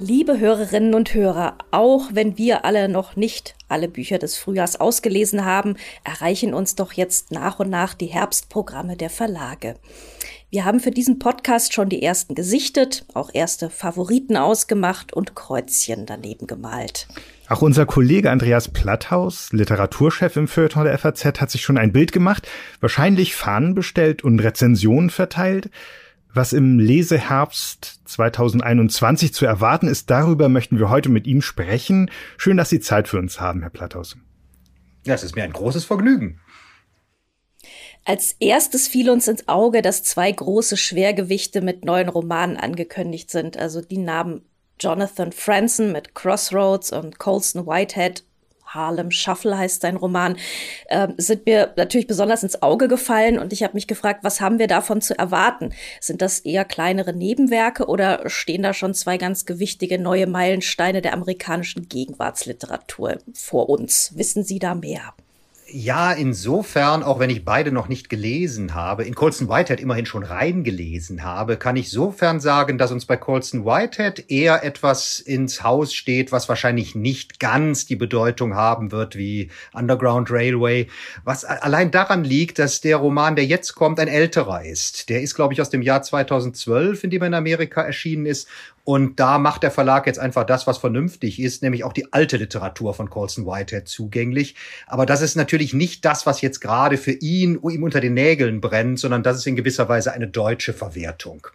Liebe Hörerinnen und Hörer, auch wenn wir alle noch nicht alle Bücher des Frühjahrs ausgelesen haben, erreichen uns doch jetzt nach und nach die Herbstprogramme der Verlage. Wir haben für diesen Podcast schon die ersten gesichtet, auch erste Favoriten ausgemacht und Kreuzchen daneben gemalt. Auch unser Kollege Andreas Platthaus, Literaturchef im Feuilleton der FAZ, hat sich schon ein Bild gemacht, wahrscheinlich Fahnen bestellt und Rezensionen verteilt. Was im Leseherbst 2021 zu erwarten ist, darüber möchten wir heute mit ihm sprechen. Schön, dass Sie Zeit für uns haben, Herr Platthaus. Ja, es ist mir ein großes Vergnügen. Als erstes fiel uns ins Auge, dass zwei große Schwergewichte mit neuen Romanen angekündigt sind. Also die Namen Jonathan Franzen mit Crossroads und Colston Whitehead Harlem Shuffle heißt sein Roman, äh, sind mir natürlich besonders ins Auge gefallen und ich habe mich gefragt, was haben wir davon zu erwarten? Sind das eher kleinere Nebenwerke oder stehen da schon zwei ganz gewichtige neue Meilensteine der amerikanischen Gegenwartsliteratur vor uns? Wissen Sie da mehr? Ja, insofern, auch wenn ich beide noch nicht gelesen habe, in Colson Whitehead immerhin schon reingelesen habe, kann ich sofern sagen, dass uns bei Colson Whitehead eher etwas ins Haus steht, was wahrscheinlich nicht ganz die Bedeutung haben wird wie Underground Railway. Was allein daran liegt, dass der Roman, der jetzt kommt, ein älterer ist. Der ist, glaube ich, aus dem Jahr 2012, in dem er in Amerika erschienen ist. Und da macht der Verlag jetzt einfach das, was vernünftig ist, nämlich auch die alte Literatur von Colson Whitehead zugänglich. Aber das ist natürlich nicht das, was jetzt gerade für ihn ihm unter den Nägeln brennt, sondern das ist in gewisser Weise eine deutsche Verwertung.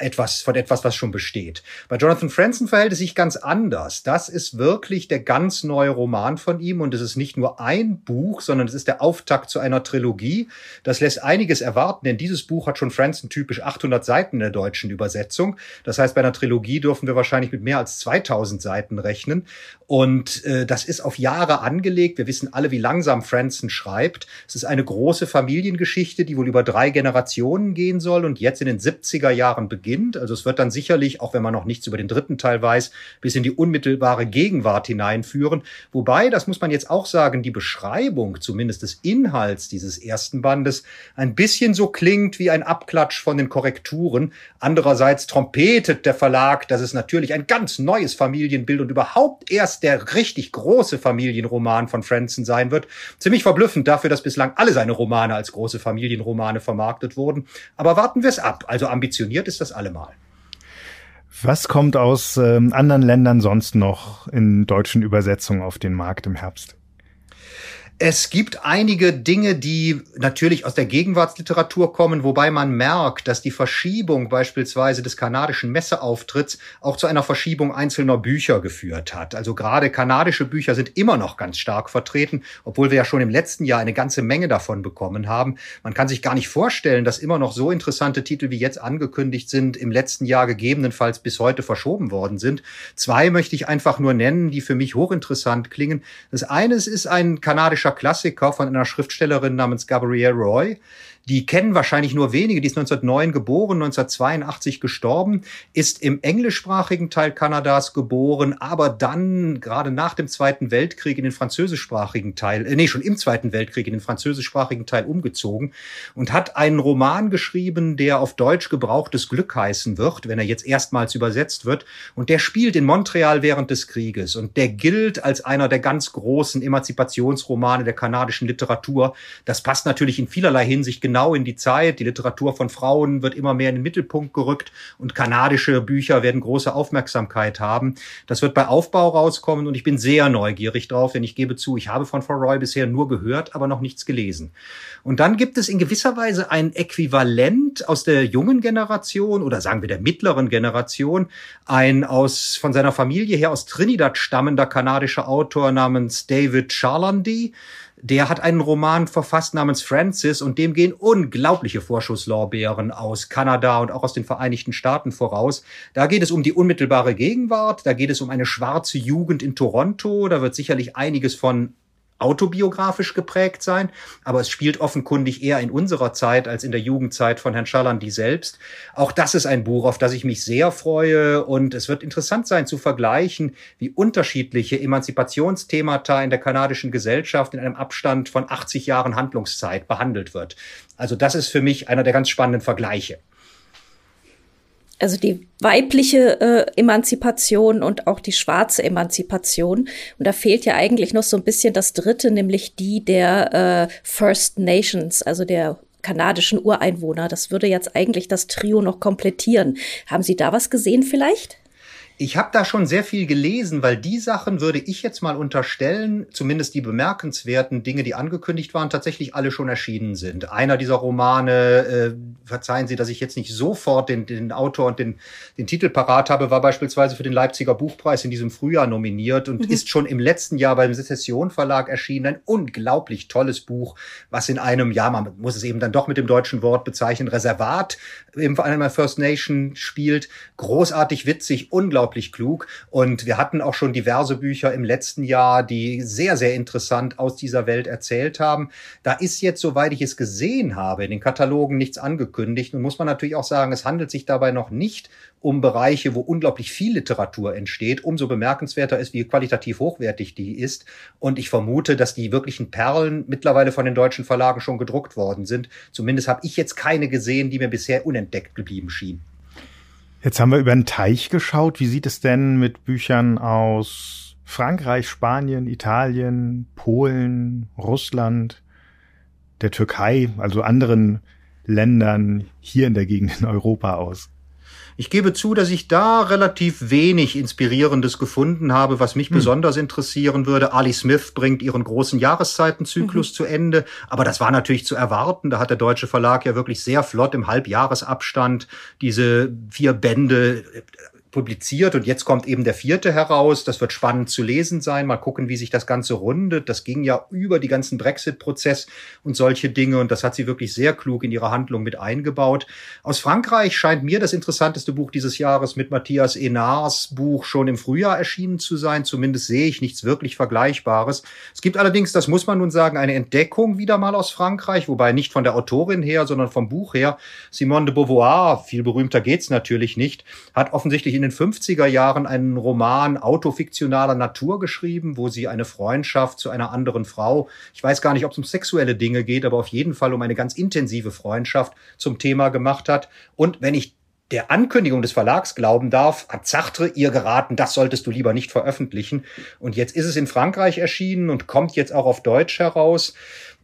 Etwas von etwas, was schon besteht. Bei Jonathan Franzen verhält es sich ganz anders. Das ist wirklich der ganz neue Roman von ihm und es ist nicht nur ein Buch, sondern es ist der Auftakt zu einer Trilogie. Das lässt einiges erwarten, denn dieses Buch hat schon Franzen typisch 800 Seiten in der deutschen Übersetzung. Das heißt, bei einer Trilogie dürfen wir wahrscheinlich mit mehr als 2000 Seiten rechnen. Und äh, das ist auf Jahre angelegt. Wir wissen alle, wie langsam Franzen schreibt. Es ist eine große Familiengeschichte, die wohl über drei Generationen gehen soll und jetzt in den 70er Jahren beginnt. Also es wird dann sicherlich, auch wenn man noch nichts über den dritten Teil weiß, bis in die unmittelbare Gegenwart hineinführen. Wobei, das muss man jetzt auch sagen, die Beschreibung zumindest des Inhalts dieses ersten Bandes ein bisschen so klingt wie ein Abklatsch von den Korrekturen. Andererseits trompetet der Verlag dass es natürlich ein ganz neues Familienbild und überhaupt erst der richtig große Familienroman von Franzen sein wird. Ziemlich verblüffend dafür, dass bislang alle seine Romane als große Familienromane vermarktet wurden. Aber warten wir es ab. Also ambitioniert ist das allemal. Was kommt aus ähm, anderen Ländern sonst noch in deutschen Übersetzungen auf den Markt im Herbst? Es gibt einige Dinge, die natürlich aus der Gegenwartsliteratur kommen, wobei man merkt, dass die Verschiebung beispielsweise des kanadischen Messeauftritts auch zu einer Verschiebung einzelner Bücher geführt hat. Also gerade kanadische Bücher sind immer noch ganz stark vertreten, obwohl wir ja schon im letzten Jahr eine ganze Menge davon bekommen haben. Man kann sich gar nicht vorstellen, dass immer noch so interessante Titel wie jetzt angekündigt sind, im letzten Jahr gegebenenfalls bis heute verschoben worden sind. Zwei möchte ich einfach nur nennen, die für mich hochinteressant klingen. Das eine ist ein kanadischer Klassiker von einer Schriftstellerin namens Gabrielle Roy. Die kennen wahrscheinlich nur wenige. Die ist 1909 geboren, 1982 gestorben, ist im englischsprachigen Teil Kanadas geboren, aber dann gerade nach dem Zweiten Weltkrieg in den französischsprachigen Teil, äh, nee, schon im Zweiten Weltkrieg in den französischsprachigen Teil umgezogen und hat einen Roman geschrieben, der auf Deutsch gebrauchtes Glück heißen wird, wenn er jetzt erstmals übersetzt wird. Und der spielt in Montreal während des Krieges und der gilt als einer der ganz großen Emanzipationsromane der kanadischen Literatur. Das passt natürlich in vielerlei Hinsicht genau in die Zeit. Die Literatur von Frauen wird immer mehr in den Mittelpunkt gerückt und kanadische Bücher werden große Aufmerksamkeit haben. Das wird bei Aufbau rauskommen und ich bin sehr neugierig drauf, denn ich gebe zu, ich habe von Roy bisher nur gehört, aber noch nichts gelesen. Und dann gibt es in gewisser Weise ein Äquivalent aus der jungen Generation oder sagen wir der mittleren Generation, ein aus von seiner Familie her aus Trinidad stammender kanadischer Autor namens David Charlandy, der hat einen Roman verfasst namens Francis und dem gehen unglaubliche Vorschusslorbeeren aus Kanada und auch aus den Vereinigten Staaten voraus. Da geht es um die unmittelbare Gegenwart, da geht es um eine schwarze Jugend in Toronto, da wird sicherlich einiges von autobiografisch geprägt sein, aber es spielt offenkundig eher in unserer Zeit als in der Jugendzeit von Herrn Schalandi selbst. Auch das ist ein Buch, auf das ich mich sehr freue und es wird interessant sein zu vergleichen, wie unterschiedliche Emanzipationsthemata in der kanadischen Gesellschaft in einem Abstand von 80 Jahren Handlungszeit behandelt wird. Also das ist für mich einer der ganz spannenden Vergleiche. Also die weibliche äh, Emanzipation und auch die schwarze Emanzipation. Und da fehlt ja eigentlich noch so ein bisschen das dritte, nämlich die der äh, First Nations, also der kanadischen Ureinwohner. Das würde jetzt eigentlich das Trio noch komplettieren. Haben Sie da was gesehen vielleicht? Ich habe da schon sehr viel gelesen, weil die Sachen würde ich jetzt mal unterstellen, zumindest die bemerkenswerten Dinge, die angekündigt waren, tatsächlich alle schon erschienen sind. Einer dieser Romane, äh, verzeihen Sie, dass ich jetzt nicht sofort den, den Autor und den, den Titel parat habe, war beispielsweise für den Leipziger Buchpreis in diesem Frühjahr nominiert und mhm. ist schon im letzten Jahr beim Sezession Verlag erschienen. Ein unglaublich tolles Buch, was in einem, ja, man muss es eben dann doch mit dem deutschen Wort bezeichnen, Reservat, allem First Nation spielt. Großartig witzig, unglaublich unglaublich klug. Und wir hatten auch schon diverse Bücher im letzten Jahr, die sehr, sehr interessant aus dieser Welt erzählt haben. Da ist jetzt, soweit ich es gesehen habe, in den Katalogen nichts angekündigt. Und muss man natürlich auch sagen, es handelt sich dabei noch nicht um Bereiche, wo unglaublich viel Literatur entsteht. Umso bemerkenswerter ist, wie qualitativ hochwertig die ist. Und ich vermute, dass die wirklichen Perlen mittlerweile von den deutschen Verlagen schon gedruckt worden sind. Zumindest habe ich jetzt keine gesehen, die mir bisher unentdeckt geblieben schien. Jetzt haben wir über den Teich geschaut. Wie sieht es denn mit Büchern aus Frankreich, Spanien, Italien, Polen, Russland, der Türkei, also anderen Ländern hier in der Gegend in Europa aus? Ich gebe zu, dass ich da relativ wenig Inspirierendes gefunden habe, was mich hm. besonders interessieren würde. Ali Smith bringt ihren großen Jahreszeitenzyklus mhm. zu Ende, aber das war natürlich zu erwarten. Da hat der deutsche Verlag ja wirklich sehr flott im Halbjahresabstand diese vier Bände publiziert und jetzt kommt eben der vierte heraus. Das wird spannend zu lesen sein. Mal gucken, wie sich das Ganze rundet. Das ging ja über die ganzen Brexit-Prozess und solche Dinge und das hat sie wirklich sehr klug in ihre Handlung mit eingebaut. Aus Frankreich scheint mir das interessanteste Buch dieses Jahres mit Matthias Enars Buch schon im Frühjahr erschienen zu sein. Zumindest sehe ich nichts wirklich Vergleichbares. Es gibt allerdings, das muss man nun sagen, eine Entdeckung wieder mal aus Frankreich, wobei nicht von der Autorin her, sondern vom Buch her. Simone de Beauvoir, viel berühmter geht's natürlich nicht, hat offensichtlich in den 50er Jahren einen Roman autofiktionaler Natur geschrieben, wo sie eine Freundschaft zu einer anderen Frau, ich weiß gar nicht, ob es um sexuelle Dinge geht, aber auf jeden Fall um eine ganz intensive Freundschaft zum Thema gemacht hat. Und wenn ich der Ankündigung des Verlags glauben darf, hat Sartre ihr geraten, das solltest du lieber nicht veröffentlichen. Und jetzt ist es in Frankreich erschienen und kommt jetzt auch auf Deutsch heraus.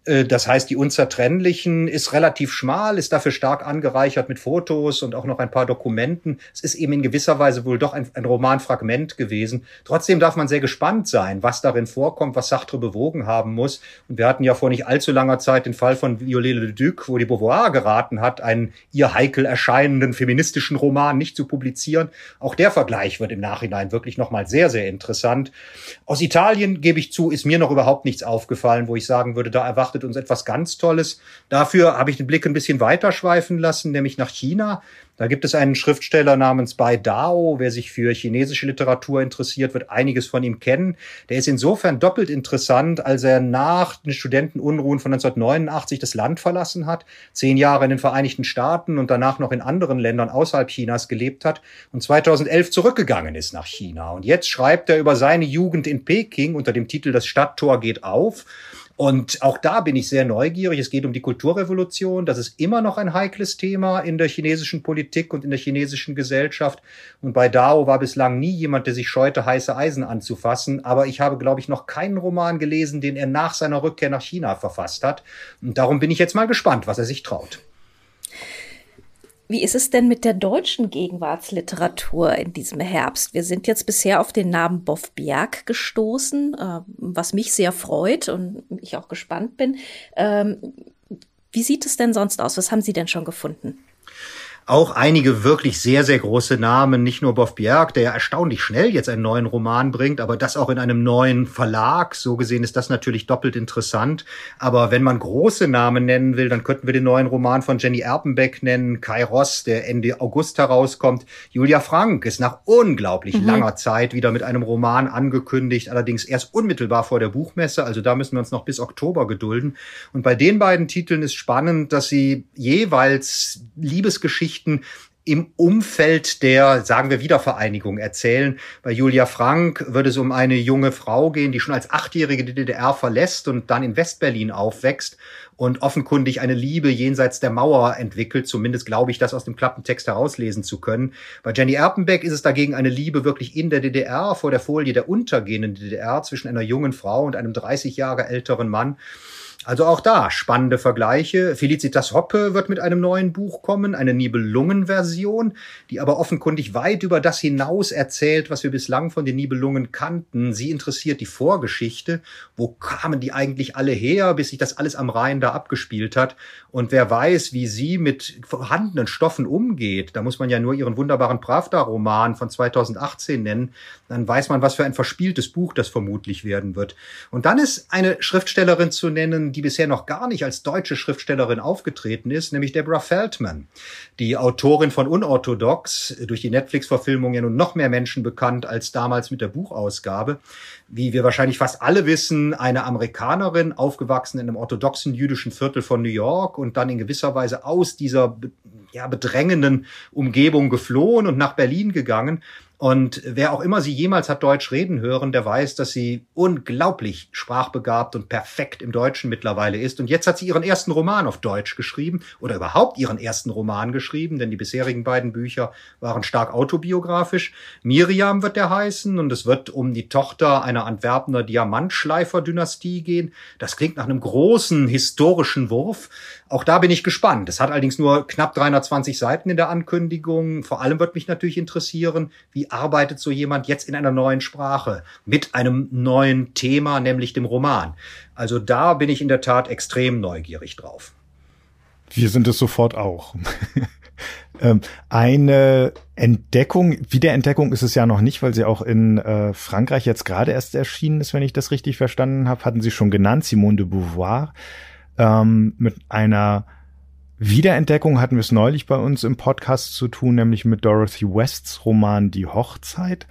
Äh, das heißt, die Unzertrennlichen ist relativ schmal, ist dafür stark angereichert mit Fotos und auch noch ein paar Dokumenten. Es ist eben in gewisser Weise wohl doch ein, ein Romanfragment gewesen. Trotzdem darf man sehr gespannt sein, was darin vorkommt, was Sartre bewogen haben muss. Und wir hatten ja vor nicht allzu langer Zeit den Fall von Viollet le Duc, wo die Beauvoir geraten hat, einen ihr heikel erscheinenden feministischen Roman nicht zu publizieren. Auch der Vergleich wird im Nachhinein wirklich nochmal sehr, sehr interessant. Aus Italien, gebe ich zu, ist mir noch überhaupt nichts aufgefallen, wo ich sagen würde, da erwartet erwartet uns etwas ganz Tolles. Dafür habe ich den Blick ein bisschen weiter schweifen lassen, nämlich nach China. Da gibt es einen Schriftsteller namens Bai Dao. Wer sich für chinesische Literatur interessiert, wird einiges von ihm kennen. Der ist insofern doppelt interessant, als er nach den Studentenunruhen von 1989 das Land verlassen hat, zehn Jahre in den Vereinigten Staaten und danach noch in anderen Ländern außerhalb Chinas gelebt hat und 2011 zurückgegangen ist nach China. Und jetzt schreibt er über seine Jugend in Peking unter dem Titel Das Stadttor geht auf und auch da bin ich sehr neugierig. Es geht um die Kulturrevolution. Das ist immer noch ein heikles Thema in der chinesischen Politik und in der chinesischen Gesellschaft. Und bei Dao war bislang nie jemand, der sich scheute, heiße Eisen anzufassen. Aber ich habe, glaube ich, noch keinen Roman gelesen, den er nach seiner Rückkehr nach China verfasst hat. Und darum bin ich jetzt mal gespannt, was er sich traut. Wie ist es denn mit der deutschen Gegenwartsliteratur in diesem Herbst? Wir sind jetzt bisher auf den Namen Boff Bjerg gestoßen, äh, was mich sehr freut und ich auch gespannt bin. Ähm, wie sieht es denn sonst aus? Was haben Sie denn schon gefunden? Auch einige wirklich sehr, sehr große Namen, nicht nur Boff Bjerg, der ja erstaunlich schnell jetzt einen neuen Roman bringt, aber das auch in einem neuen Verlag. So gesehen ist das natürlich doppelt interessant. Aber wenn man große Namen nennen will, dann könnten wir den neuen Roman von Jenny Erpenbeck nennen, Kai Ross, der Ende August herauskommt. Julia Frank ist nach unglaublich mhm. langer Zeit wieder mit einem Roman angekündigt, allerdings erst unmittelbar vor der Buchmesse. Also da müssen wir uns noch bis Oktober gedulden. Und bei den beiden Titeln ist spannend, dass sie jeweils Liebesgeschichten Geschichten im Umfeld der, sagen wir, Wiedervereinigung erzählen. Bei Julia Frank würde es um eine junge Frau gehen, die schon als Achtjährige die DDR verlässt und dann in Westberlin aufwächst und offenkundig eine Liebe jenseits der Mauer entwickelt. Zumindest glaube ich, das aus dem Klappentext herauslesen zu können. Bei Jenny Erpenbeck ist es dagegen eine Liebe wirklich in der DDR, vor der Folie der untergehenden DDR zwischen einer jungen Frau und einem 30 Jahre älteren Mann. Also auch da spannende Vergleiche. Felicitas Hoppe wird mit einem neuen Buch kommen, eine Nibelungen-Version, die aber offenkundig weit über das hinaus erzählt, was wir bislang von den Nibelungen kannten. Sie interessiert die Vorgeschichte. Wo kamen die eigentlich alle her, bis sich das alles am Rhein da abgespielt hat? Und wer weiß, wie sie mit vorhandenen Stoffen umgeht, da muss man ja nur ihren wunderbaren Pravda-Roman von 2018 nennen, dann weiß man, was für ein verspieltes Buch das vermutlich werden wird. Und dann ist eine Schriftstellerin zu nennen, die bisher noch gar nicht als deutsche Schriftstellerin aufgetreten ist, nämlich Deborah Feldman, die Autorin von Unorthodox, durch die Netflix-Verfilmung ja nun noch mehr Menschen bekannt als damals mit der Buchausgabe. Wie wir wahrscheinlich fast alle wissen, eine Amerikanerin, aufgewachsen in einem orthodoxen jüdischen Viertel von New York und dann in gewisser Weise aus dieser ja, bedrängenden Umgebung geflohen und nach Berlin gegangen und wer auch immer sie jemals hat Deutsch reden hören, der weiß, dass sie unglaublich sprachbegabt und perfekt im Deutschen mittlerweile ist. Und jetzt hat sie ihren ersten Roman auf Deutsch geschrieben oder überhaupt ihren ersten Roman geschrieben, denn die bisherigen beiden Bücher waren stark autobiografisch. Miriam wird der heißen und es wird um die Tochter einer Antwerpener Diamantschleifer-Dynastie gehen. Das klingt nach einem großen historischen Wurf. Auch da bin ich gespannt. Es hat allerdings nur knapp 320 Seiten in der Ankündigung. Vor allem wird mich natürlich interessieren, wie arbeitet so jemand jetzt in einer neuen Sprache mit einem neuen Thema, nämlich dem Roman. Also da bin ich in der Tat extrem neugierig drauf. Wir sind es sofort auch. Ähm, eine Entdeckung, Wiederentdeckung ist es ja noch nicht, weil sie auch in äh, Frankreich jetzt gerade erst erschienen ist, wenn ich das richtig verstanden habe, hatten Sie schon genannt, Simone de Beauvoir ähm, mit einer Wiederentdeckung hatten wir es neulich bei uns im Podcast zu tun, nämlich mit Dorothy Wests Roman Die Hochzeit.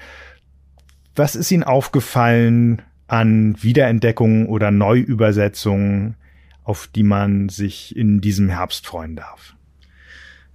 Was ist Ihnen aufgefallen an Wiederentdeckungen oder Neuübersetzungen, auf die man sich in diesem Herbst freuen darf?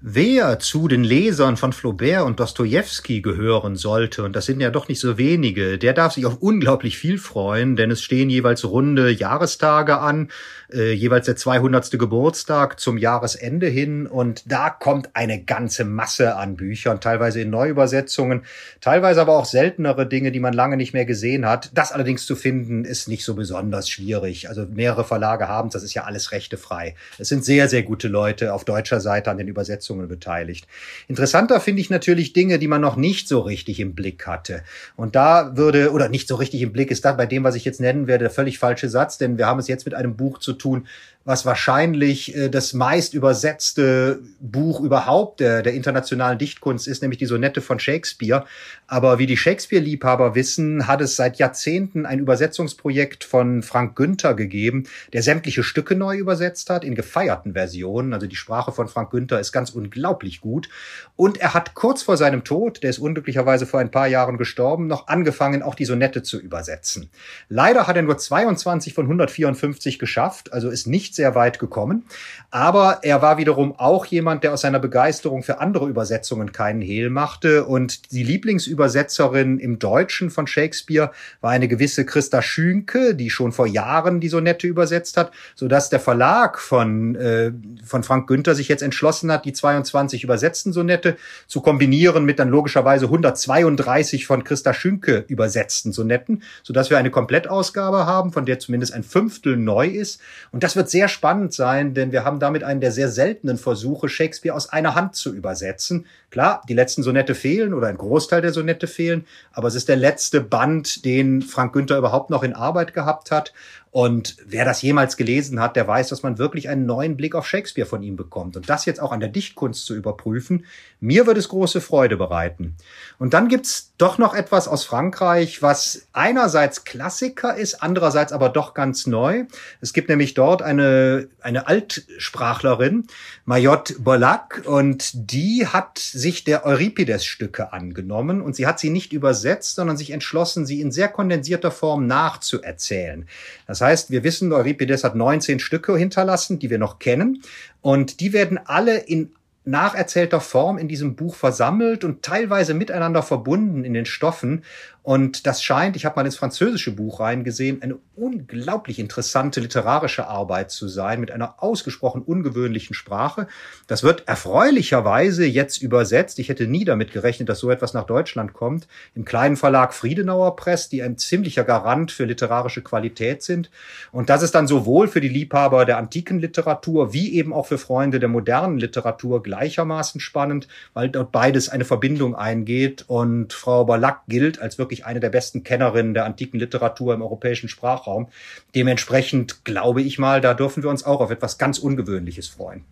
Wer zu den Lesern von Flaubert und Dostoevsky gehören sollte, und das sind ja doch nicht so wenige, der darf sich auf unglaublich viel freuen, denn es stehen jeweils runde Jahrestage an, äh, jeweils der 200. Geburtstag zum Jahresende hin, und da kommt eine ganze Masse an Büchern, teilweise in Neuübersetzungen, teilweise aber auch seltenere Dinge, die man lange nicht mehr gesehen hat. Das allerdings zu finden, ist nicht so besonders schwierig. Also mehrere Verlage haben das ist ja alles rechtefrei. Es sind sehr, sehr gute Leute auf deutscher Seite an den Übersetzungen Übersetzungen beteiligt. Interessanter finde ich natürlich Dinge, die man noch nicht so richtig im Blick hatte. Und da würde, oder nicht so richtig im Blick ist da bei dem, was ich jetzt nennen werde, der völlig falsche Satz, denn wir haben es jetzt mit einem Buch zu tun, was wahrscheinlich äh, das meist übersetzte Buch überhaupt der, der internationalen Dichtkunst ist, nämlich die Sonette von Shakespeare. Aber wie die Shakespeare-Liebhaber wissen, hat es seit Jahrzehnten ein Übersetzungsprojekt von Frank Günther gegeben, der sämtliche Stücke neu übersetzt hat in gefeierten Versionen. Also die Sprache von Frank Günther ist ganz unglaublich gut. Und er hat kurz vor seinem Tod, der ist unglücklicherweise vor ein paar Jahren gestorben, noch angefangen, auch die Sonette zu übersetzen. Leider hat er nur 22 von 154 geschafft, also ist nicht nicht sehr weit gekommen. Aber er war wiederum auch jemand, der aus seiner Begeisterung für andere Übersetzungen keinen Hehl machte. Und die Lieblingsübersetzerin im Deutschen von Shakespeare war eine gewisse Christa Schünke, die schon vor Jahren die Sonette übersetzt hat, sodass der Verlag von, äh, von Frank Günther sich jetzt entschlossen hat, die 22 übersetzten Sonette zu kombinieren mit dann logischerweise 132 von Christa Schünke übersetzten Sonetten, sodass wir eine Komplettausgabe haben, von der zumindest ein Fünftel neu ist. Und das wird sehr sehr spannend sein, denn wir haben damit einen der sehr seltenen Versuche, Shakespeare aus einer Hand zu übersetzen. Klar, die letzten Sonette fehlen oder ein Großteil der Sonette fehlen, aber es ist der letzte Band, den Frank Günther überhaupt noch in Arbeit gehabt hat. Und wer das jemals gelesen hat, der weiß, dass man wirklich einen neuen Blick auf Shakespeare von ihm bekommt. Und das jetzt auch an der Dichtkunst zu überprüfen, mir wird es große Freude bereiten. Und dann gibt's doch noch etwas aus Frankreich, was einerseits Klassiker ist, andererseits aber doch ganz neu. Es gibt nämlich dort eine, eine Altsprachlerin, Mayotte Bolac, und die hat sich der Euripides-Stücke angenommen und sie hat sie nicht übersetzt, sondern sich entschlossen, sie in sehr kondensierter Form nachzuerzählen. Das heißt, wir wissen, Euripides hat 19 Stücke hinterlassen, die wir noch kennen, und die werden alle in nacherzählter Form in diesem Buch versammelt und teilweise miteinander verbunden in den Stoffen. Und das scheint, ich habe mal ins französische Buch reingesehen, eine unglaublich interessante literarische Arbeit zu sein, mit einer ausgesprochen ungewöhnlichen Sprache. Das wird erfreulicherweise jetzt übersetzt. Ich hätte nie damit gerechnet, dass so etwas nach Deutschland kommt. Im kleinen Verlag Friedenauer Press, die ein ziemlicher Garant für literarische Qualität sind. Und das ist dann sowohl für die Liebhaber der antiken Literatur wie eben auch für Freunde der modernen Literatur gleichermaßen spannend, weil dort beides eine Verbindung eingeht. Und Frau Ballack gilt als wirklich wirklich eine der besten Kennerinnen der antiken Literatur im europäischen Sprachraum. Dementsprechend glaube ich mal, da dürfen wir uns auch auf etwas ganz Ungewöhnliches freuen.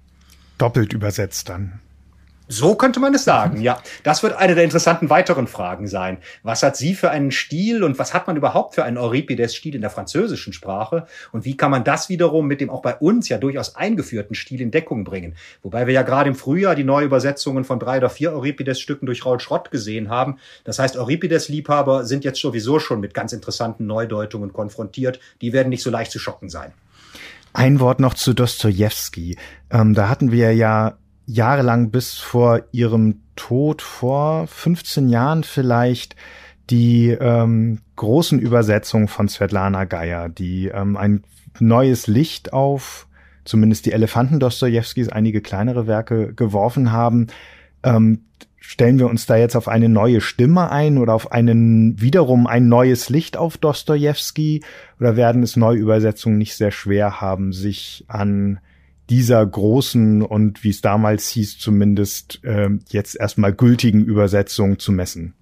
Doppelt übersetzt dann. So könnte man es sagen, ja. Das wird eine der interessanten weiteren Fragen sein. Was hat sie für einen Stil und was hat man überhaupt für einen Euripides-Stil in der französischen Sprache? Und wie kann man das wiederum mit dem auch bei uns ja durchaus eingeführten Stil in Deckung bringen? Wobei wir ja gerade im Frühjahr die Neuübersetzungen von drei oder vier Euripides-Stücken durch Raul Schrott gesehen haben. Das heißt, Euripides-Liebhaber sind jetzt sowieso schon mit ganz interessanten Neudeutungen konfrontiert. Die werden nicht so leicht zu schocken sein. Ein Wort noch zu Dostoevsky. Ähm, da hatten wir ja jahrelang bis vor ihrem Tod vor 15 Jahren vielleicht die ähm, großen Übersetzungen von Svetlana Geier, die ähm, ein neues Licht auf zumindest die Elefanten Dostojewskis, einige kleinere Werke geworfen haben. Ähm, stellen wir uns da jetzt auf eine neue Stimme ein oder auf einen wiederum ein neues Licht auf Dostojewski oder werden es Neuübersetzungen nicht sehr schwer haben, sich an dieser großen und wie es damals hieß zumindest äh, jetzt erstmal gültigen Übersetzung zu messen.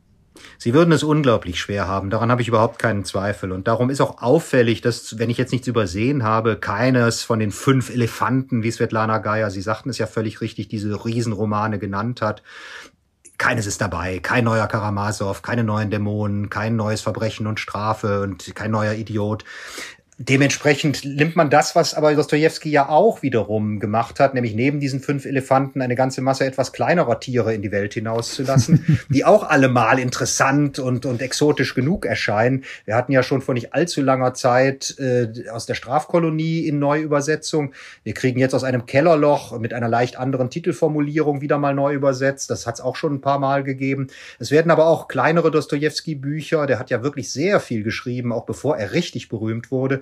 Sie würden es unglaublich schwer haben, daran habe ich überhaupt keinen Zweifel. Und darum ist auch auffällig, dass, wenn ich jetzt nichts übersehen habe, keines von den fünf Elefanten, wie Svetlana Geier, Sie sagten es ja völlig richtig, diese Riesenromane genannt hat, keines ist dabei. Kein neuer Karamasow, keine neuen Dämonen, kein neues Verbrechen und Strafe und kein neuer Idiot. Dementsprechend nimmt man das, was aber Dostoevsky ja auch wiederum gemacht hat, nämlich neben diesen fünf Elefanten eine ganze Masse etwas kleinerer Tiere in die Welt hinauszulassen, die auch alle mal interessant und, und exotisch genug erscheinen. Wir hatten ja schon vor nicht allzu langer Zeit äh, aus der Strafkolonie in Neuübersetzung. Wir kriegen jetzt aus einem Kellerloch mit einer leicht anderen Titelformulierung wieder mal neu übersetzt. Das hat es auch schon ein paar Mal gegeben. Es werden aber auch kleinere Dostoevsky-Bücher. Der hat ja wirklich sehr viel geschrieben, auch bevor er richtig berühmt wurde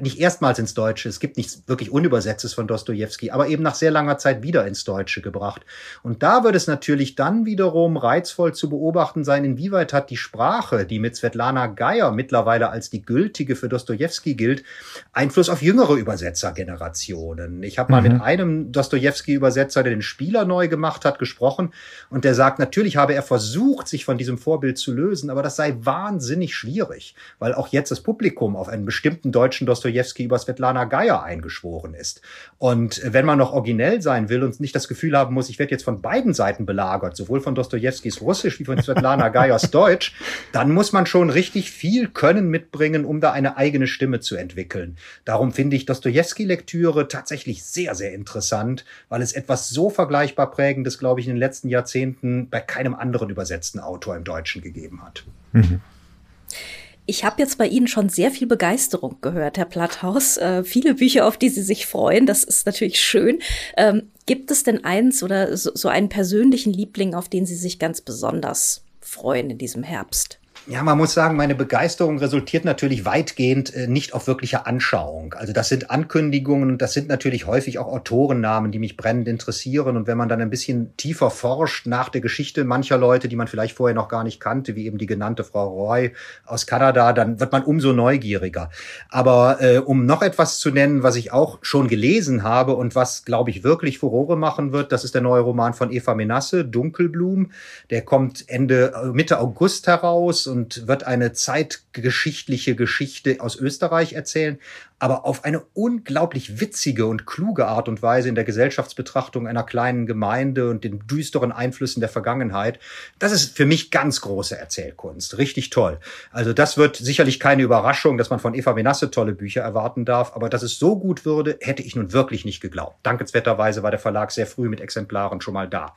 nicht erstmals ins Deutsche. Es gibt nichts wirklich Unübersetztes von Dostoevsky, aber eben nach sehr langer Zeit wieder ins Deutsche gebracht. Und da wird es natürlich dann wiederum reizvoll zu beobachten sein, inwieweit hat die Sprache, die mit Svetlana Geier mittlerweile als die gültige für Dostoevsky gilt, Einfluss auf jüngere Übersetzergenerationen. Ich habe mal mhm. mit einem Dostoevsky-Übersetzer, der den Spieler neu gemacht hat, gesprochen und der sagt, natürlich habe er versucht, sich von diesem Vorbild zu lösen, aber das sei wahnsinnig schwierig, weil auch jetzt das Publikum auf einen bestimmten deutschen Dostoevsky über Svetlana Geier eingeschworen ist. Und wenn man noch originell sein will und nicht das Gefühl haben muss, ich werde jetzt von beiden Seiten belagert, sowohl von Dostojewskis Russisch wie von Svetlana Geiers Deutsch, dann muss man schon richtig viel Können mitbringen, um da eine eigene Stimme zu entwickeln. Darum finde ich Dostojewski-Lektüre tatsächlich sehr, sehr interessant, weil es etwas so vergleichbar prägendes, glaube ich, in den letzten Jahrzehnten bei keinem anderen übersetzten Autor im Deutschen gegeben hat. Mhm. Ich habe jetzt bei Ihnen schon sehr viel Begeisterung gehört, Herr Platthaus. Äh, viele Bücher, auf die Sie sich freuen. Das ist natürlich schön. Ähm, gibt es denn eins oder so, so einen persönlichen Liebling, auf den Sie sich ganz besonders freuen in diesem Herbst? Ja, man muss sagen, meine Begeisterung resultiert natürlich weitgehend äh, nicht auf wirklicher Anschauung. Also das sind Ankündigungen und das sind natürlich häufig auch Autorennamen, die mich brennend interessieren. Und wenn man dann ein bisschen tiefer forscht nach der Geschichte mancher Leute, die man vielleicht vorher noch gar nicht kannte, wie eben die genannte Frau Roy aus Kanada, dann wird man umso neugieriger. Aber äh, um noch etwas zu nennen, was ich auch schon gelesen habe und was, glaube ich, wirklich Furore machen wird, das ist der neue Roman von Eva Menasse, Dunkelblum. Der kommt Ende, äh, Mitte August heraus und wird eine zeitgeschichtliche Geschichte aus Österreich erzählen aber auf eine unglaublich witzige und kluge Art und Weise in der Gesellschaftsbetrachtung einer kleinen Gemeinde und den düsteren Einflüssen der Vergangenheit. Das ist für mich ganz große Erzählkunst. Richtig toll. Also das wird sicherlich keine Überraschung, dass man von Eva Menasse tolle Bücher erwarten darf, aber dass es so gut würde, hätte ich nun wirklich nicht geglaubt. Dankenswerterweise war der Verlag sehr früh mit Exemplaren schon mal da.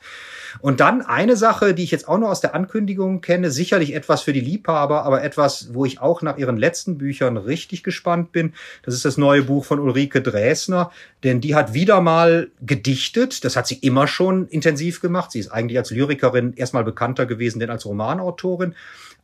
Und dann eine Sache, die ich jetzt auch nur aus der Ankündigung kenne, sicherlich etwas für die Liebhaber, aber etwas, wo ich auch nach ihren letzten Büchern richtig gespannt bin. Das ist das neue Buch von Ulrike Dresner, denn die hat wieder mal gedichtet. Das hat sie immer schon intensiv gemacht. Sie ist eigentlich als Lyrikerin erstmal bekannter gewesen denn als Romanautorin.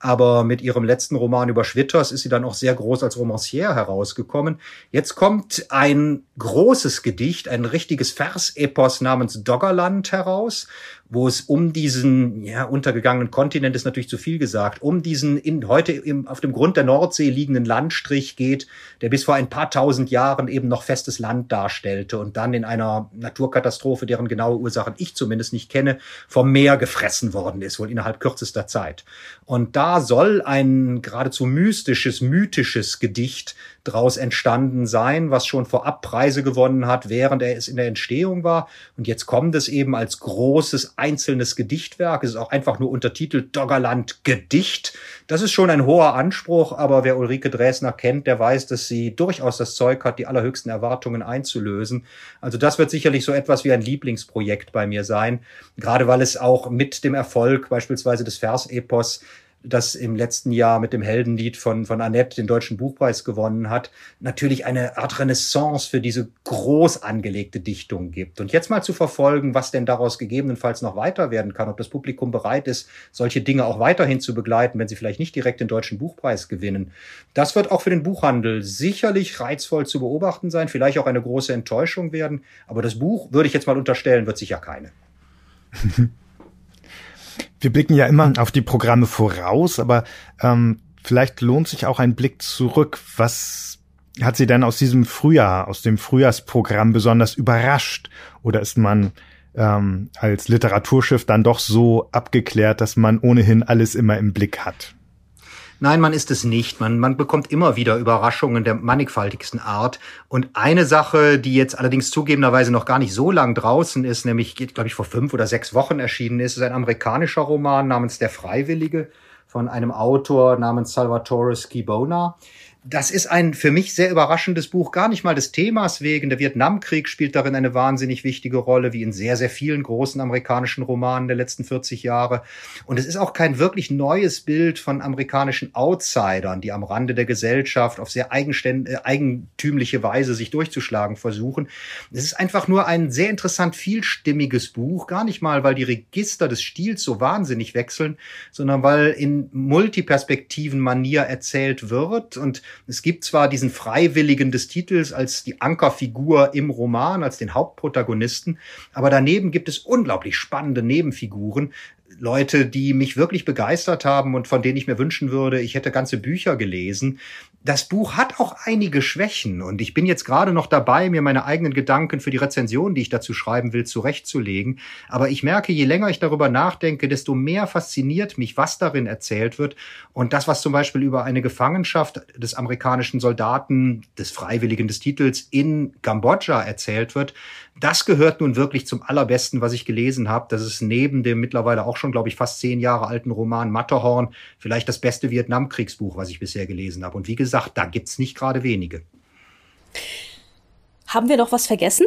Aber mit ihrem letzten Roman über Schwitters ist sie dann auch sehr groß als Romancière herausgekommen. Jetzt kommt ein großes Gedicht, ein richtiges Versepos namens Doggerland heraus wo es um diesen ja, untergegangenen Kontinent ist natürlich zu viel gesagt, um diesen in, heute im, auf dem Grund der Nordsee liegenden Landstrich geht, der bis vor ein paar tausend Jahren eben noch festes Land darstellte und dann in einer Naturkatastrophe, deren genaue Ursachen ich zumindest nicht kenne, vom Meer gefressen worden ist, wohl innerhalb kürzester Zeit. Und da soll ein geradezu mystisches, mythisches Gedicht draus entstanden sein, was schon vorab Preise gewonnen hat, während er es in der Entstehung war. Und jetzt kommt es eben als großes einzelnes Gedichtwerk. Es ist auch einfach nur untertitelt Doggerland Gedicht. Das ist schon ein hoher Anspruch, aber wer Ulrike Dresner kennt, der weiß, dass sie durchaus das Zeug hat, die allerhöchsten Erwartungen einzulösen. Also das wird sicherlich so etwas wie ein Lieblingsprojekt bei mir sein, gerade weil es auch mit dem Erfolg beispielsweise des Versepos das im letzten Jahr mit dem Heldenlied von, von Annette den Deutschen Buchpreis gewonnen hat, natürlich eine Art Renaissance für diese groß angelegte Dichtung gibt. Und jetzt mal zu verfolgen, was denn daraus gegebenenfalls noch weiter werden kann, ob das Publikum bereit ist, solche Dinge auch weiterhin zu begleiten, wenn sie vielleicht nicht direkt den Deutschen Buchpreis gewinnen. Das wird auch für den Buchhandel sicherlich reizvoll zu beobachten sein, vielleicht auch eine große Enttäuschung werden. Aber das Buch, würde ich jetzt mal unterstellen, wird sicher keine. Wir blicken ja immer auf die Programme voraus, aber ähm, vielleicht lohnt sich auch ein Blick zurück. Was hat Sie denn aus diesem Frühjahr, aus dem Frühjahrsprogramm besonders überrascht? Oder ist man ähm, als Literaturschiff dann doch so abgeklärt, dass man ohnehin alles immer im Blick hat? Nein, man ist es nicht. Man, man bekommt immer wieder Überraschungen der mannigfaltigsten Art. Und eine Sache, die jetzt allerdings zugegebenerweise noch gar nicht so lang draußen ist, nämlich, glaube ich, vor fünf oder sechs Wochen erschienen ist, ist ein amerikanischer Roman namens Der Freiwillige von einem Autor namens Salvatore Schibona das ist ein für mich sehr überraschendes Buch, gar nicht mal des Themas wegen. Der Vietnamkrieg spielt darin eine wahnsinnig wichtige Rolle, wie in sehr, sehr vielen großen amerikanischen Romanen der letzten 40 Jahre. Und es ist auch kein wirklich neues Bild von amerikanischen Outsidern, die am Rande der Gesellschaft auf sehr äh, eigentümliche Weise sich durchzuschlagen versuchen. Es ist einfach nur ein sehr interessant vielstimmiges Buch, gar nicht mal, weil die Register des Stils so wahnsinnig wechseln, sondern weil in multiperspektiven Manier erzählt wird und es gibt zwar diesen Freiwilligen des Titels als die Ankerfigur im Roman, als den Hauptprotagonisten, aber daneben gibt es unglaublich spannende Nebenfiguren, Leute, die mich wirklich begeistert haben und von denen ich mir wünschen würde, ich hätte ganze Bücher gelesen das Buch hat auch einige Schwächen und ich bin jetzt gerade noch dabei, mir meine eigenen Gedanken für die Rezension, die ich dazu schreiben will, zurechtzulegen. Aber ich merke, je länger ich darüber nachdenke, desto mehr fasziniert mich, was darin erzählt wird. Und das, was zum Beispiel über eine Gefangenschaft des amerikanischen Soldaten, des Freiwilligen des Titels in Kambodscha erzählt wird, das gehört nun wirklich zum allerbesten, was ich gelesen habe. Das ist neben dem mittlerweile auch schon, glaube ich, fast zehn Jahre alten Roman Matterhorn vielleicht das beste Vietnamkriegsbuch, was ich bisher gelesen habe. Und wie gesagt, da gibt's nicht gerade wenige. Haben wir noch was vergessen?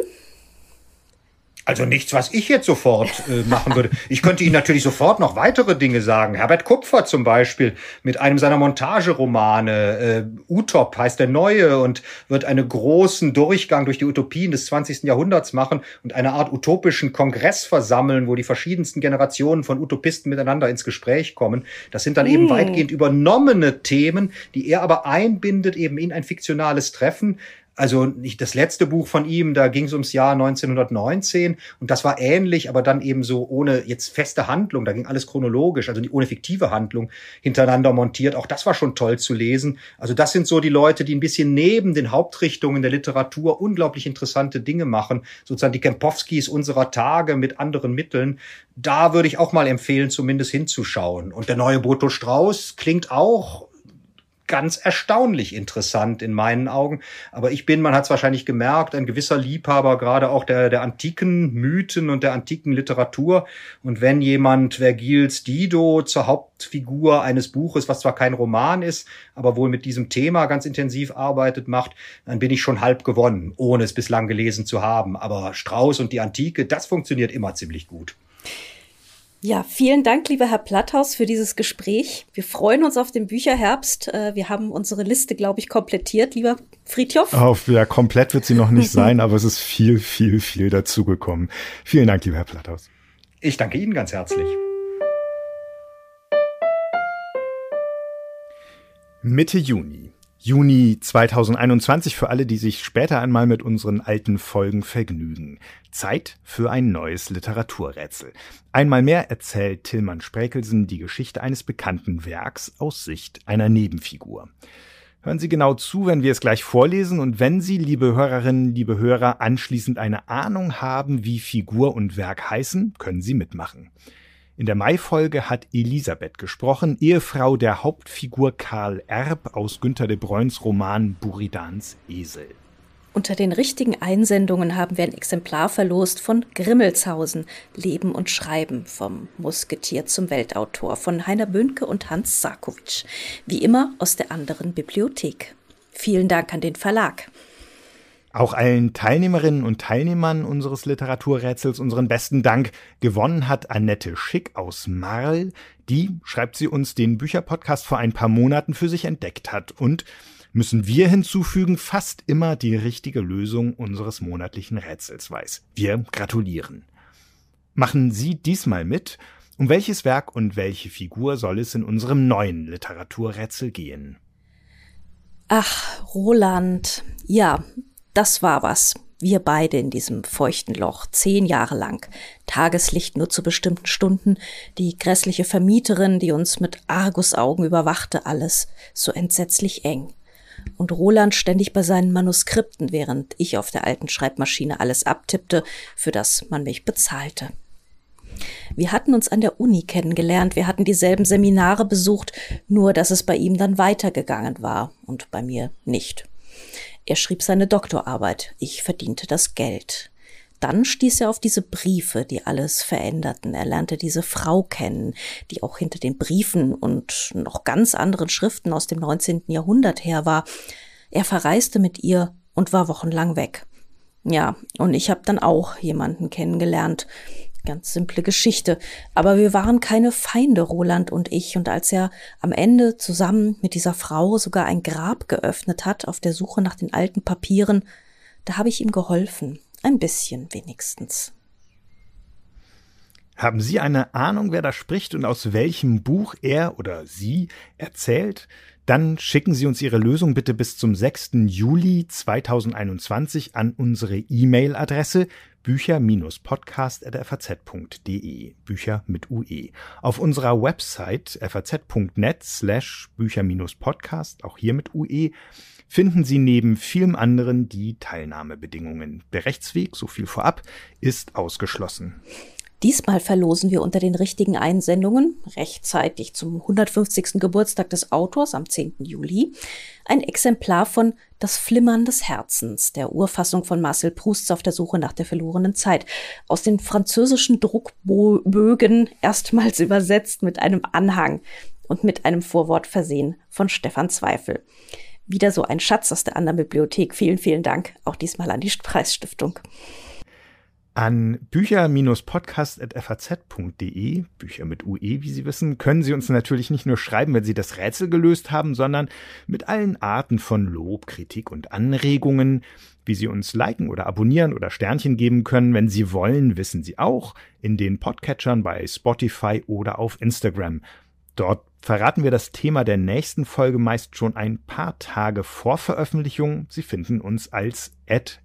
Also nichts, was ich jetzt sofort äh, machen würde. Ich könnte Ihnen natürlich sofort noch weitere Dinge sagen. Herbert Kupfer zum Beispiel mit einem seiner Montageromane. Äh, Utop heißt der neue und wird einen großen Durchgang durch die Utopien des 20. Jahrhunderts machen und eine Art utopischen Kongress versammeln, wo die verschiedensten Generationen von Utopisten miteinander ins Gespräch kommen. Das sind dann mm. eben weitgehend übernommene Themen, die er aber einbindet eben in ein fiktionales Treffen also nicht das letzte Buch von ihm, da ging es ums Jahr 1919 und das war ähnlich, aber dann eben so ohne jetzt feste Handlung, da ging alles chronologisch, also ohne fiktive Handlung hintereinander montiert. Auch das war schon toll zu lesen. Also das sind so die Leute, die ein bisschen neben den Hauptrichtungen der Literatur unglaublich interessante Dinge machen, sozusagen die Kempowskis unserer Tage mit anderen Mitteln. Da würde ich auch mal empfehlen, zumindest hinzuschauen. Und der neue Boto Strauß klingt auch ganz erstaunlich interessant in meinen Augen. Aber ich bin, man hat es wahrscheinlich gemerkt, ein gewisser Liebhaber gerade auch der, der antiken Mythen und der antiken Literatur. Und wenn jemand Vergils Dido zur Hauptfigur eines Buches, was zwar kein Roman ist, aber wohl mit diesem Thema ganz intensiv arbeitet, macht, dann bin ich schon halb gewonnen, ohne es bislang gelesen zu haben. Aber Strauß und die Antike, das funktioniert immer ziemlich gut. Ja, vielen Dank, lieber Herr Platthaus, für dieses Gespräch. Wir freuen uns auf den Bücherherbst. Äh, wir haben unsere Liste, glaube ich, komplettiert, lieber Friedhoff. Auf, ja, komplett wird sie noch nicht sein, aber es ist viel, viel, viel dazugekommen. Vielen Dank, lieber Herr Platthaus. Ich danke Ihnen ganz herzlich. Mitte Juni. Juni 2021 für alle, die sich später einmal mit unseren alten Folgen vergnügen. Zeit für ein neues Literaturrätsel. Einmal mehr erzählt Tillmann Spräkelsen die Geschichte eines bekannten Werks aus Sicht einer Nebenfigur. Hören Sie genau zu, wenn wir es gleich vorlesen und wenn Sie, liebe Hörerinnen, liebe Hörer, anschließend eine Ahnung haben, wie Figur und Werk heißen, können Sie mitmachen. In der Mai-Folge hat Elisabeth gesprochen, Ehefrau der Hauptfigur Karl Erb aus Günter de Bruins Roman Buridans Esel. Unter den richtigen Einsendungen haben wir ein Exemplar verlost von Grimmelshausen, Leben und Schreiben vom Musketier zum Weltautor von Heiner Bönke und Hans Sarkowitsch. Wie immer aus der anderen Bibliothek. Vielen Dank an den Verlag. Auch allen Teilnehmerinnen und Teilnehmern unseres Literaturrätsels unseren besten Dank. Gewonnen hat Annette Schick aus Marl, die, schreibt sie uns, den Bücherpodcast vor ein paar Monaten für sich entdeckt hat und müssen wir hinzufügen, fast immer die richtige Lösung unseres monatlichen Rätsels weiß. Wir gratulieren. Machen Sie diesmal mit. Um welches Werk und welche Figur soll es in unserem neuen Literaturrätsel gehen? Ach, Roland. Ja, das war was. Wir beide in diesem feuchten Loch, zehn Jahre lang. Tageslicht nur zu bestimmten Stunden, die grässliche Vermieterin, die uns mit Argusaugen überwachte, alles so entsetzlich eng. Und Roland ständig bei seinen Manuskripten, während ich auf der alten Schreibmaschine alles abtippte, für das man mich bezahlte. Wir hatten uns an der Uni kennengelernt, wir hatten dieselben Seminare besucht, nur dass es bei ihm dann weitergegangen war und bei mir nicht. Er schrieb seine Doktorarbeit, ich verdiente das Geld. Dann stieß er auf diese Briefe, die alles veränderten. Er lernte diese Frau kennen, die auch hinter den Briefen und noch ganz anderen Schriften aus dem 19. Jahrhundert her war. Er verreiste mit ihr und war wochenlang weg. Ja, und ich habe dann auch jemanden kennengelernt, Ganz simple Geschichte. Aber wir waren keine Feinde, Roland und ich. Und als er am Ende zusammen mit dieser Frau sogar ein Grab geöffnet hat auf der Suche nach den alten Papieren, da habe ich ihm geholfen. Ein bisschen wenigstens. Haben Sie eine Ahnung, wer da spricht und aus welchem Buch er oder sie erzählt? Dann schicken Sie uns Ihre Lösung bitte bis zum 6. Juli 2021 an unsere E-Mail-Adresse bücher-podcast.faz.de. Bücher mit UE. Auf unserer Website faz.net slash bücher-podcast, auch hier mit UE, finden Sie neben vielem anderen die Teilnahmebedingungen. Der Rechtsweg, so viel vorab, ist ausgeschlossen. Diesmal verlosen wir unter den richtigen Einsendungen, rechtzeitig zum 150. Geburtstag des Autors am 10. Juli, ein Exemplar von Das Flimmern des Herzens, der Urfassung von Marcel Prousts auf der Suche nach der verlorenen Zeit, aus den französischen Druckbögen erstmals übersetzt mit einem Anhang und mit einem Vorwort versehen von Stefan Zweifel. Wieder so ein Schatz aus der anderen Bibliothek. Vielen, vielen Dank, auch diesmal an die Preisstiftung. An bücher-podcast.faz.de, Bücher mit UE, wie Sie wissen, können Sie uns natürlich nicht nur schreiben, wenn Sie das Rätsel gelöst haben, sondern mit allen Arten von Lob, Kritik und Anregungen, wie Sie uns liken oder abonnieren oder Sternchen geben können, wenn Sie wollen, wissen Sie auch in den Podcatchern bei Spotify oder auf Instagram. Dort verraten wir das Thema der nächsten Folge meist schon ein paar Tage vor Veröffentlichung. Sie finden uns als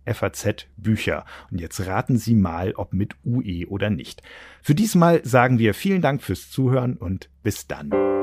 FAZ Bücher. Und jetzt raten Sie mal, ob mit UE oder nicht. Für diesmal sagen wir vielen Dank fürs Zuhören und bis dann.